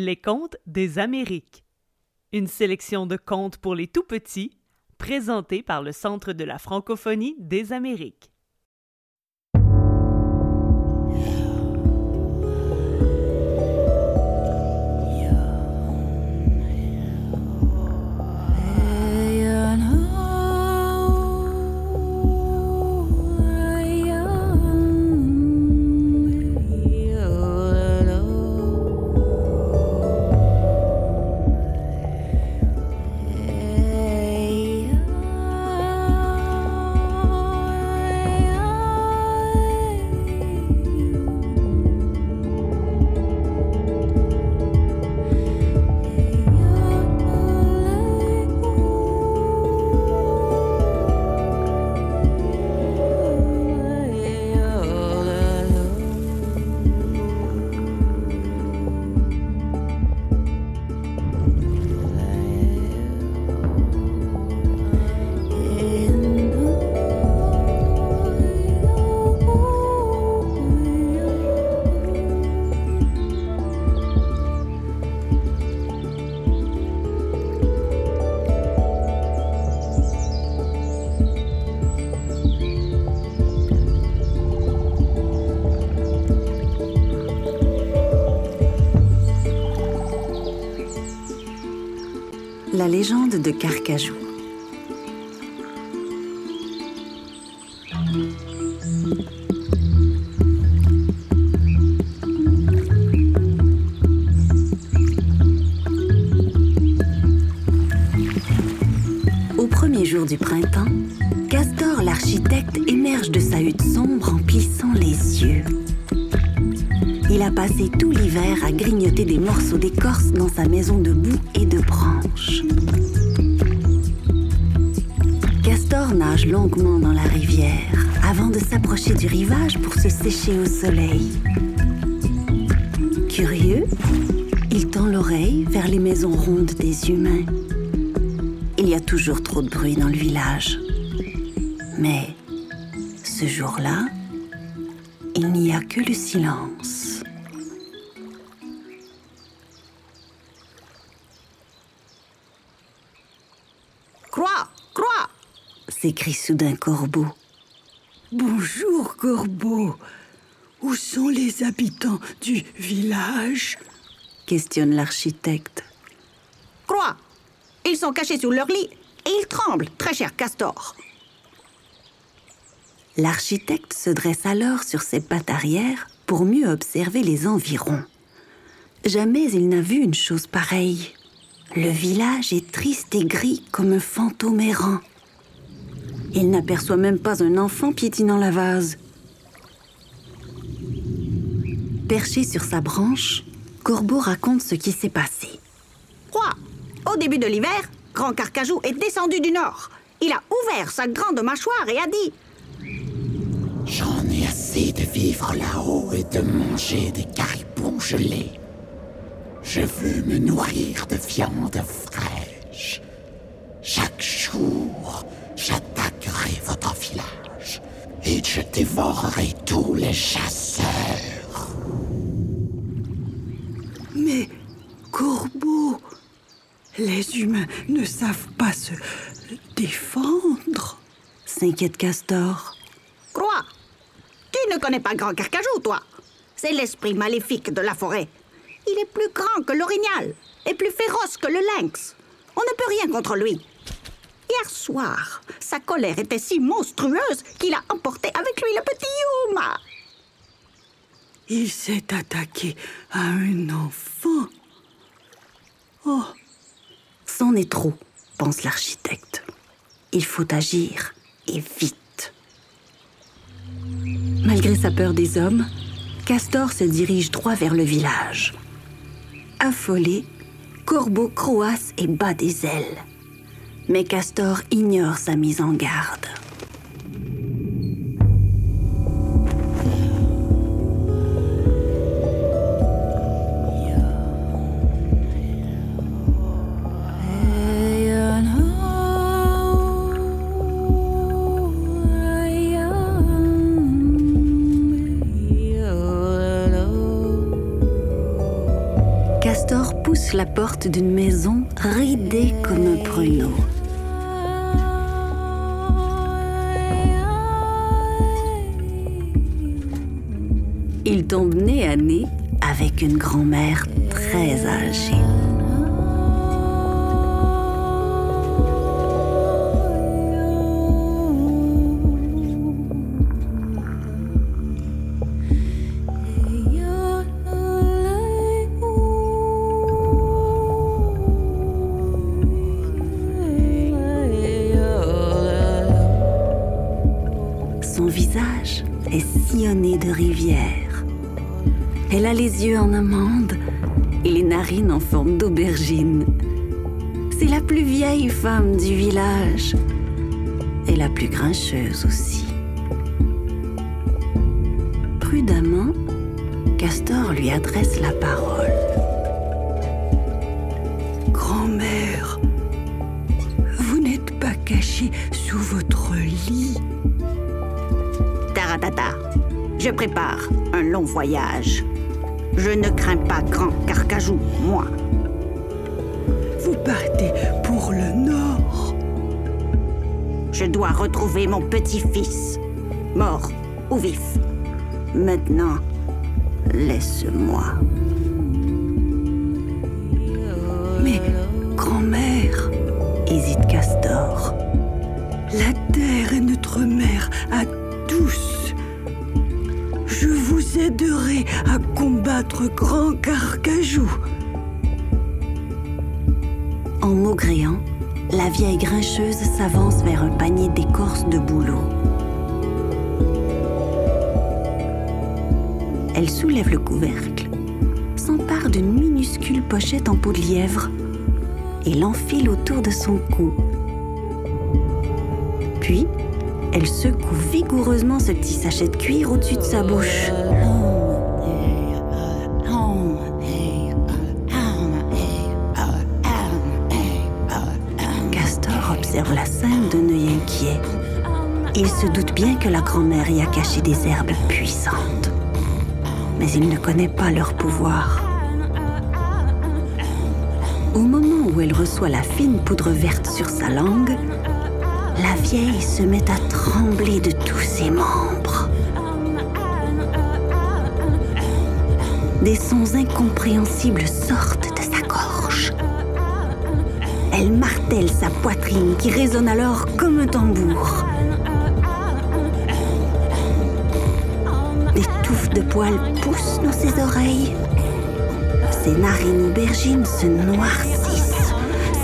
Les contes des Amériques. Une sélection de contes pour les tout petits, présentés par le Centre de la francophonie des Amériques. La légende de Carcajou. Au premier jour du printemps, Castor l'architecte émerge de sa hutte sombre en plissant les yeux. Il a passé tout l'hiver à grignoter des morceaux d'écorce dans sa maison de boue dans la rivière avant de s'approcher du rivage pour se sécher au soleil. Curieux, il tend l'oreille vers les maisons rondes des humains. Il y a toujours trop de bruit dans le village. Mais ce jour-là, il n'y a que le silence. S'écrie soudain Corbeau. Bonjour, Corbeau. Où sont les habitants du village? Questionne l'architecte. Croix Ils sont cachés sous leur lit et ils tremblent, très cher Castor. L'architecte se dresse alors sur ses pattes arrière pour mieux observer les environs. Jamais il n'a vu une chose pareille. Le village est triste et gris comme un fantôme errant. Il n'aperçoit même pas un enfant piétinant la vase. Perché sur sa branche, Corbeau raconte ce qui s'est passé. Croix Au début de l'hiver, Grand Carcajou est descendu du nord. Il a ouvert sa grande mâchoire et a dit J'en ai assez de vivre là-haut et de manger des caribous gelés. Je veux me nourrir de viande fraîche. Chaque jour, votre village et je dévorerai tous les chasseurs. Mais, Corbeau, les humains ne savent pas se défendre. S'inquiète Castor. Croix Tu ne connais pas Grand Carcajou, toi? C'est l'esprit maléfique de la forêt. Il est plus grand que l'orignal et plus féroce que le lynx. On ne peut rien contre lui. Hier soir, sa colère était si monstrueuse qu'il a emporté avec lui le petit Yuma. Il s'est attaqué à un enfant. Oh, C'en est trop, pense l'architecte. Il faut agir, et vite. Malgré sa peur des hommes, Castor se dirige droit vers le village. Affolé, Corbeau croasse et bat des ailes mais Castor ignore sa mise en garde. Castor pousse la porte d'une maison ridée comme un pruneau. Rivières. Elle a les yeux en amande et les narines en forme d'aubergine. C'est la plus vieille femme du village et la plus grincheuse aussi. Prudemment, Castor lui adresse la parole. Grand-mère, vous n'êtes pas cachée sous votre lit je prépare un long voyage. Je ne crains pas grand carcajou, moi. Vous partez pour le nord Je dois retrouver mon petit-fils, mort ou vif. Maintenant, laisse-moi. Mais, grand-mère, Hésite Castor. la terre est notre mère à tous. Je vous aiderai à combattre Grand Carcajou. En maugréant, la vieille grincheuse s'avance vers un panier d'écorce de bouleau. Elle soulève le couvercle, s'empare d'une minuscule pochette en peau de lièvre et l'enfile autour de son cou. Puis, elle secoue vigoureusement ce petit sachet de cuir au-dessus de sa bouche. Castor observe la scène d'un œil inquiet. Il se doute bien que la grand-mère y a caché des herbes puissantes. Mais il ne connaît pas leur pouvoir. Au moment où elle reçoit la fine poudre verte sur sa langue, la vieille se met à trembler de tous ses membres. Des sons incompréhensibles sortent de sa gorge. Elle martèle sa poitrine qui résonne alors comme un tambour. Des touffes de poils poussent dans ses oreilles. Ses narines aubergines se noircissent.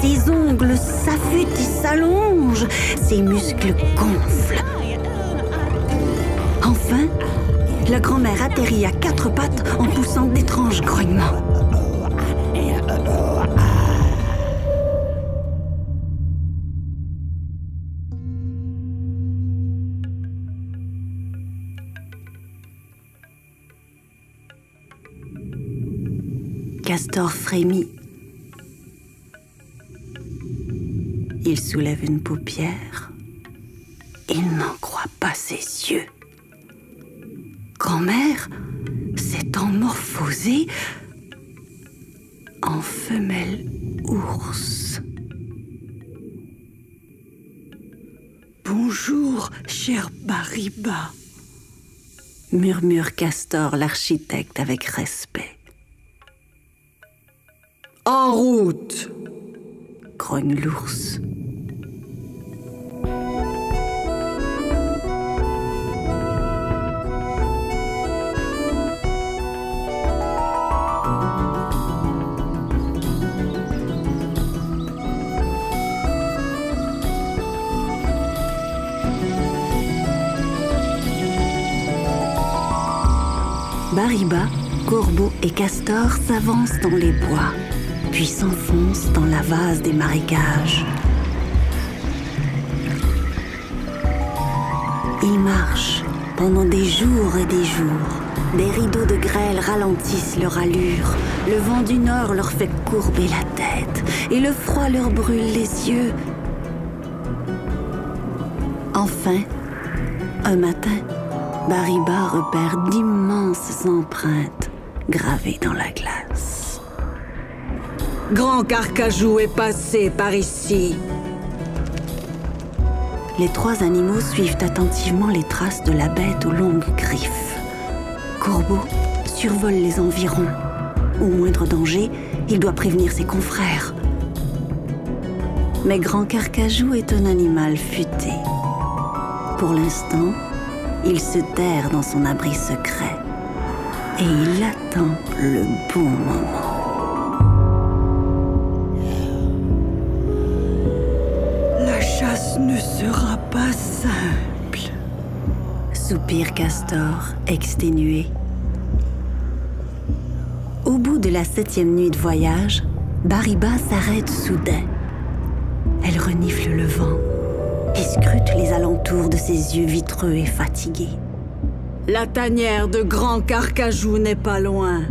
Ses ongles s'affûtent et s'allongent. Ses muscles gonflent. Enfin, la grand-mère atterrit à quatre pattes en poussant d'étranges grognements. Castor frémit. Il soulève une paupière. Il n'en croit pas ses yeux. Grand-mère s'est emorphosée en femelle ours. Bonjour, cher Bariba. murmure Castor l'architecte avec respect. En route grogne l'ours. Bariba, Corbeau et Castor s'avancent dans les bois, puis s'enfoncent dans la vase des marécages. Ils marchent pendant des jours et des jours. Des rideaux de grêle ralentissent leur allure. Le vent du nord leur fait courber la tête et le froid leur brûle les yeux. Enfin, un matin, Bariba repère d'immenses empreintes gravées dans la glace. Grand Carcajou est passé par ici. Les trois animaux suivent attentivement les traces de la bête aux longues griffes. Corbeau survole les environs. Au moindre danger, il doit prévenir ses confrères. Mais Grand Carcajou est un animal futé. Pour l'instant, il se terre dans son abri secret et il attend le bon moment. La chasse ne sera pas simple. Soupire Castor, exténué. Au bout de la septième nuit de voyage, Bariba s'arrête soudain. Elle renifle le vent et scrute les alentours de ses yeux vitreux et fatigués. La tanière de Grand Carcajou n'est pas loin.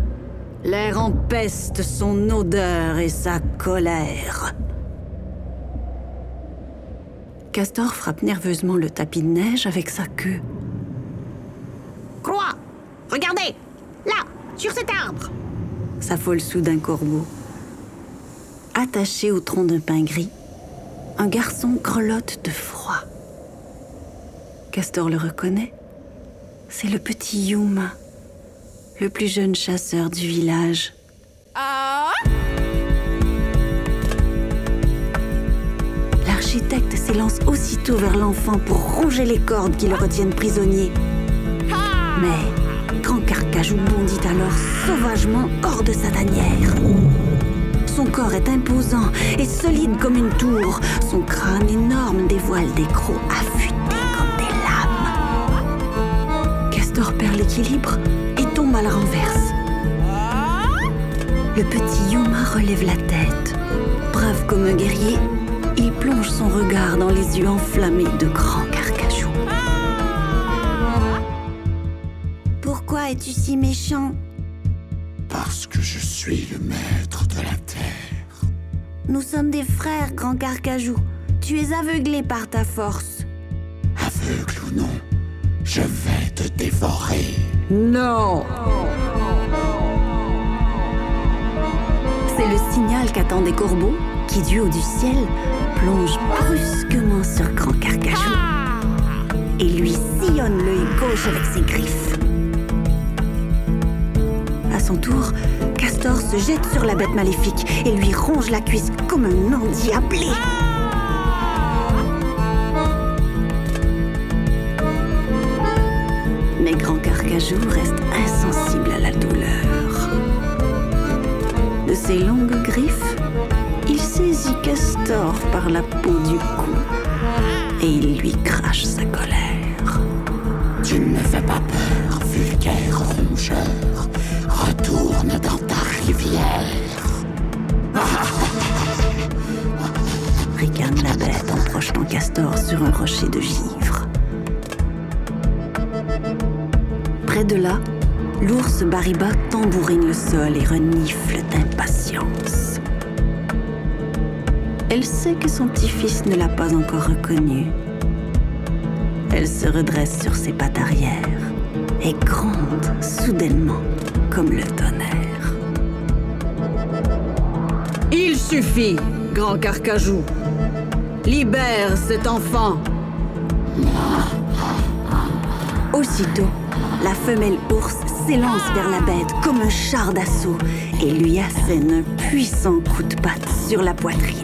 L'air empeste son odeur et sa colère. Castor frappe nerveusement le tapis de neige avec sa queue. Croix Regardez Là Sur cet arbre S'affole soudain Corbeau. Attaché au tronc d'un pin gris, un garçon grelotte de froid. Castor le reconnaît. C'est le petit Yuma, le plus jeune chasseur du village. L'architecte s'élance aussitôt vers l'enfant pour ronger les cordes qui le retiennent prisonnier. Mais Grand Carcajou bondit alors sauvagement hors de sa tanière. Son corps est imposant et solide comme une tour. Son crâne énorme dévoile des crocs affûtés comme des lames. Castor perd l'équilibre et tombe à la renverse. Le petit Yuma relève la tête. Brave comme un guerrier, il plonge son regard dans les yeux enflammés de Grand Carcajou. Pourquoi es-tu si méchant? Parce que je suis le terre. Nous sommes des frères, Grand Carcajou. Tu es aveuglé par ta force. Aveugle ou non, je vais te dévorer. Non C'est le signal qu'attendent des corbeaux qui, du haut du ciel, plonge brusquement sur Grand Carcajou et lui sillonne l'œil gauche avec ses griffes. À son tour, Castor se jette sur la bête maléfique et lui ronge la cuisse comme un endiablé. Mais Grand Carcajou reste insensible à la douleur. De ses longues griffes, il saisit Castor par la peau du cou et il lui crache sa colère. Tu ne me fais pas peur, rocher de givre. Près de là, l'ours Bariba tambourine le sol et renifle d'impatience. Elle sait que son petit-fils ne l'a pas encore reconnu. Elle se redresse sur ses pattes arrière et gronde soudainement comme le tonnerre. Il suffit, Grand Carcajou. Libère cet enfant. Aussitôt, la femelle ours s'élance vers la bête comme un char d'assaut et lui assène un puissant coup de patte sur la poitrine.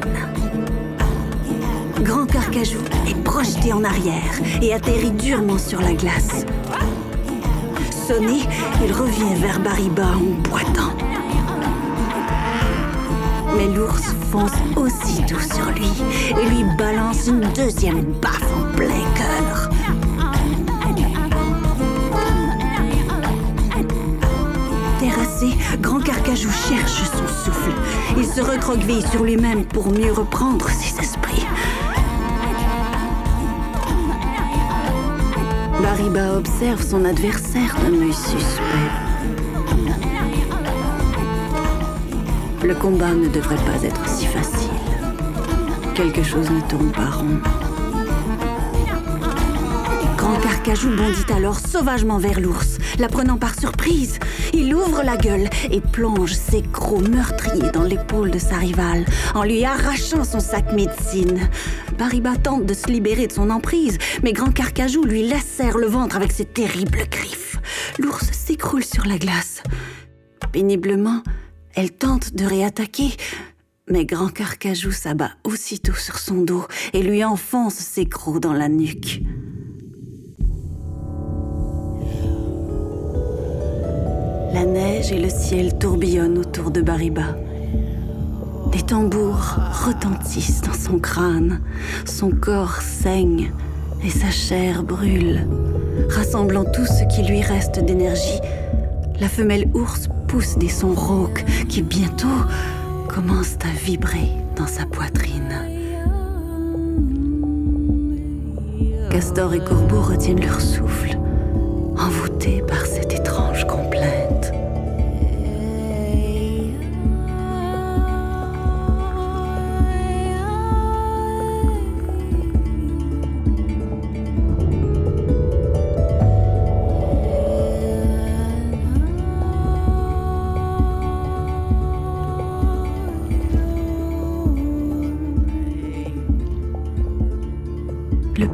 Grand Carcajou est projeté en arrière et atterrit durement sur la glace. Sonné, il revient vers Bariba en boitant. Mais l'ours fonce aussitôt sur lui et lui balance une deuxième baffe en plein cœur. Terrassé, Grand Carcajou cherche son souffle. Il se recroqueville sur lui-même pour mieux reprendre ses esprits. Bariba observe son adversaire d'un œil suspect. Le combat ne devrait pas être si facile. Quelque chose ne tourne pas rond. Grand Carcajou bondit alors sauvagement vers l'ours, la prenant par surprise. Il ouvre la gueule et plonge ses crocs meurtriers dans l'épaule de sa rivale, en lui arrachant son sac médecine. Bariba tente de se libérer de son emprise, mais Grand Carcajou lui lacère le ventre avec ses terribles griffes. L'ours s'écroule sur la glace. Péniblement, elle tente de réattaquer, mais Grand Carcajou s'abat aussitôt sur son dos et lui enfonce ses crocs dans la nuque. La neige et le ciel tourbillonnent autour de Bariba. Des tambours retentissent dans son crâne, son corps saigne et sa chair brûle. Rassemblant tout ce qui lui reste d'énergie, la femelle ours pousse des sons rauques qui bientôt commencent à vibrer dans sa poitrine. Castor et Corbeau retiennent leur souffle, envoûtés par cette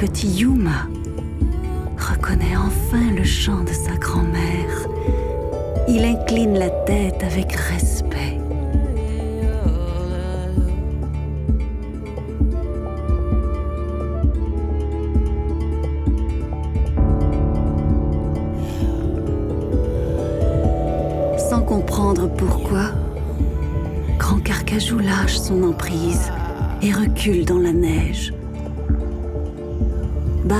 petit Yuma reconnaît enfin le chant de sa grand-mère. Il incline la tête avec respect. Sans comprendre pourquoi, Grand Carcajou lâche son emprise et recule dans la neige.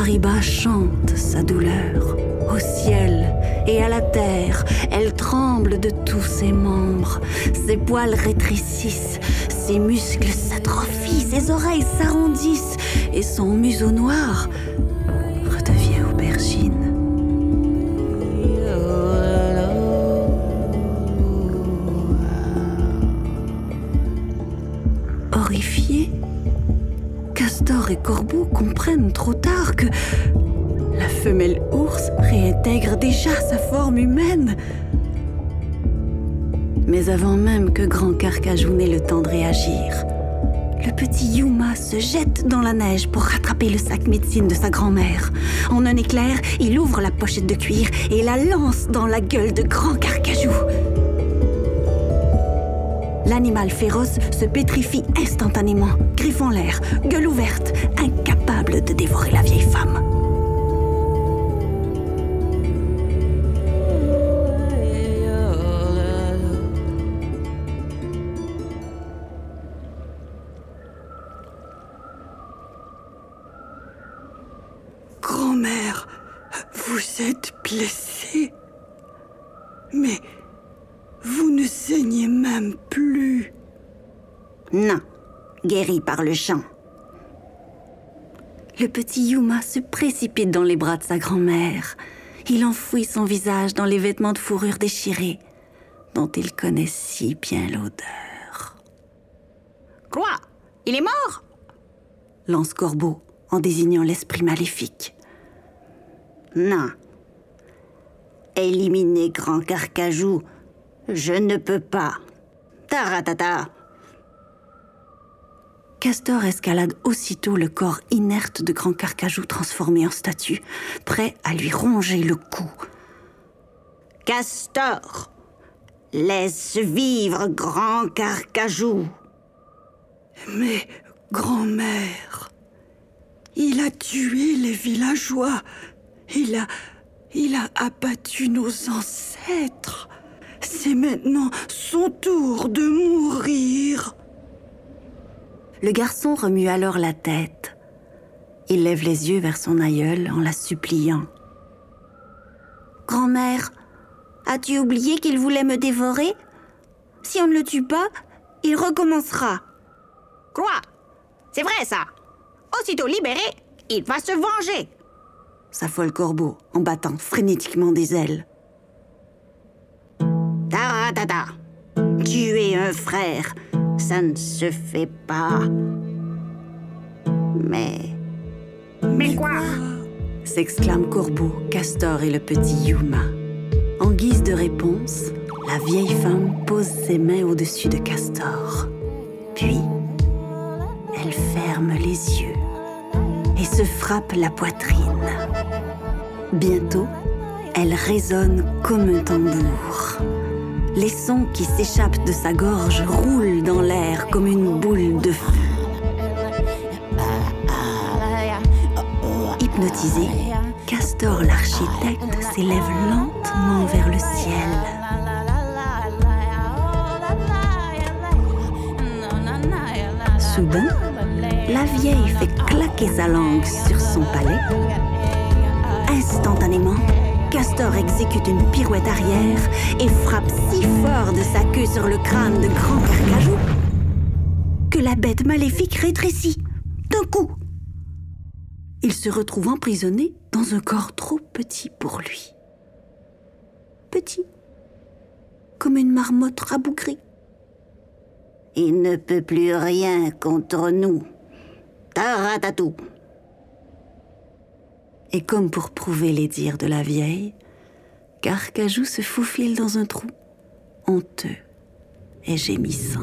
Bariba chante sa douleur au ciel et à la terre. Elle tremble de tous ses membres. Ses poils rétrécissent, ses muscles s'atrophient, ses oreilles s'arrondissent et son museau noir redevient aubergine. Horrifiés, Castor et Corbeau comprennent trop que la femelle ours réintègre déjà sa forme humaine. Mais avant même que Grand Carcajou n'ait le temps de réagir, le petit Yuma se jette dans la neige pour rattraper le sac médecine de sa grand-mère. En un éclair, il ouvre la pochette de cuir et la lance dans la gueule de Grand Carcajou. L'animal féroce se pétrifie instantanément, griffe en l'air, gueule ouverte, incapable de dévorer la vieille femme. Grand-mère, vous êtes blessée. Mais vous ne saignez même plus. Non, guéri par le chant. Le petit Yuma se précipite dans les bras de sa grand-mère. Il enfouit son visage dans les vêtements de fourrure déchirés, dont il connaît si bien l'odeur. Quoi? Il est mort? Lance Corbeau en désignant l'esprit maléfique. Non. Éliminer Grand Carcajou, je ne peux pas. Taratata. Castor escalade aussitôt le corps inerte de Grand Carcajou transformé en statue, prêt à lui ronger le cou. Castor, laisse vivre Grand Carcajou. Mais, grand-mère, il a tué les villageois. Il a. Il a abattu nos ancêtres. C'est maintenant son tour de mourir. Le garçon remue alors la tête. Il lève les yeux vers son aïeul en la suppliant. Grand-mère, as-tu oublié qu'il voulait me dévorer? Si on ne le tue pas, il recommencera. Quoi? C'est vrai ça Aussitôt libéré, il va se venger. S'affole Corbeau en battant frénétiquement des ailes. Taratata. Tuer un frère, ça ne se fait pas. Mais. Mais quoi? s'exclament Corbeau, Castor et le petit Yuma. En guise de réponse, la vieille femme pose ses mains au-dessus de Castor. Puis, elle ferme les yeux et se frappe la poitrine. Bientôt, elle résonne comme un tambour. Les sons qui s'échappent de sa gorge roulent dans l'air comme une boule de feu. Hypnotisé, Castor l'architecte s'élève lentement vers le ciel. Soudain, la vieille fait claquer sa langue sur son palais. Instantanément, Castor exécute une pirouette arrière et frappe si fort de sa queue sur le crâne de Grand Carcajou que la bête maléfique rétrécit d'un coup. Il se retrouve emprisonné dans un corps trop petit pour lui. Petit, comme une marmotte rabougrie. Il ne peut plus rien contre nous. Taratatou. Et comme pour prouver les dires de la vieille, Carcajou se faufile dans un trou, honteux et gémissant.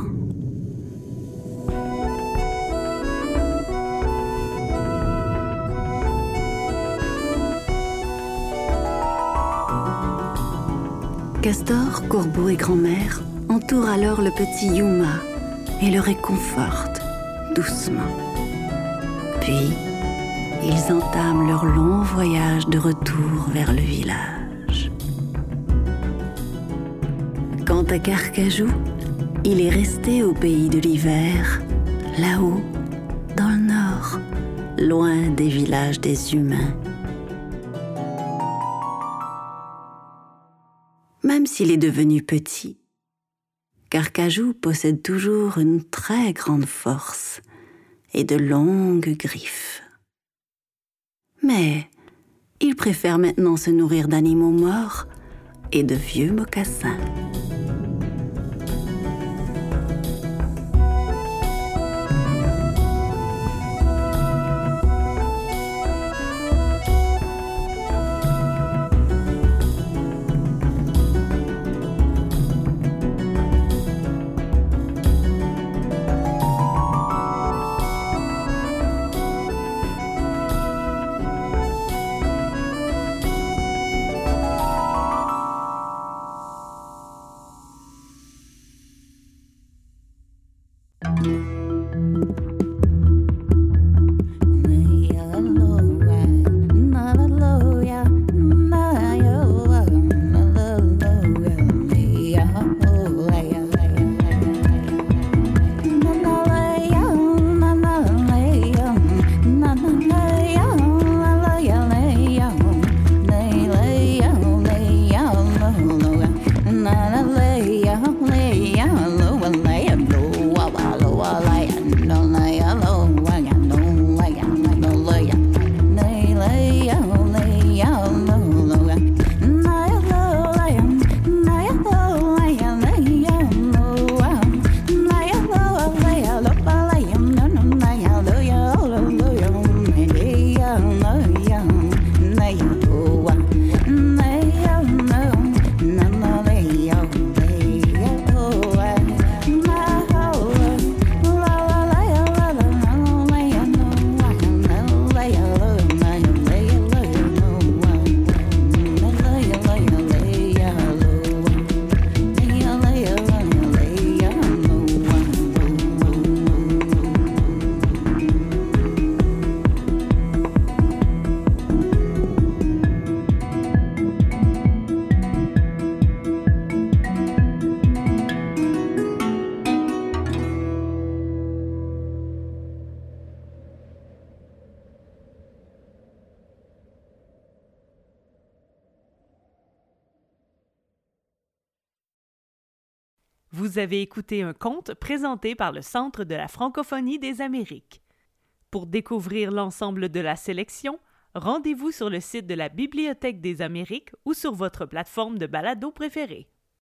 Castor, Corbeau et Grand-mère entourent alors le petit Yuma et le réconfortent doucement. Puis, ils entament leur long voyage de retour vers le village. Quant à Carcajou, il est resté au pays de l'hiver, là-haut, dans le nord, loin des villages des humains. Même s'il est devenu petit, Carcajou possède toujours une très grande force et de longues griffes. Mais il préfère maintenant se nourrir d'animaux morts et de vieux mocassins. Vous avez écouté un conte présenté par le Centre de la francophonie des Amériques. Pour découvrir l'ensemble de la sélection, rendez-vous sur le site de la Bibliothèque des Amériques ou sur votre plateforme de balado préférée.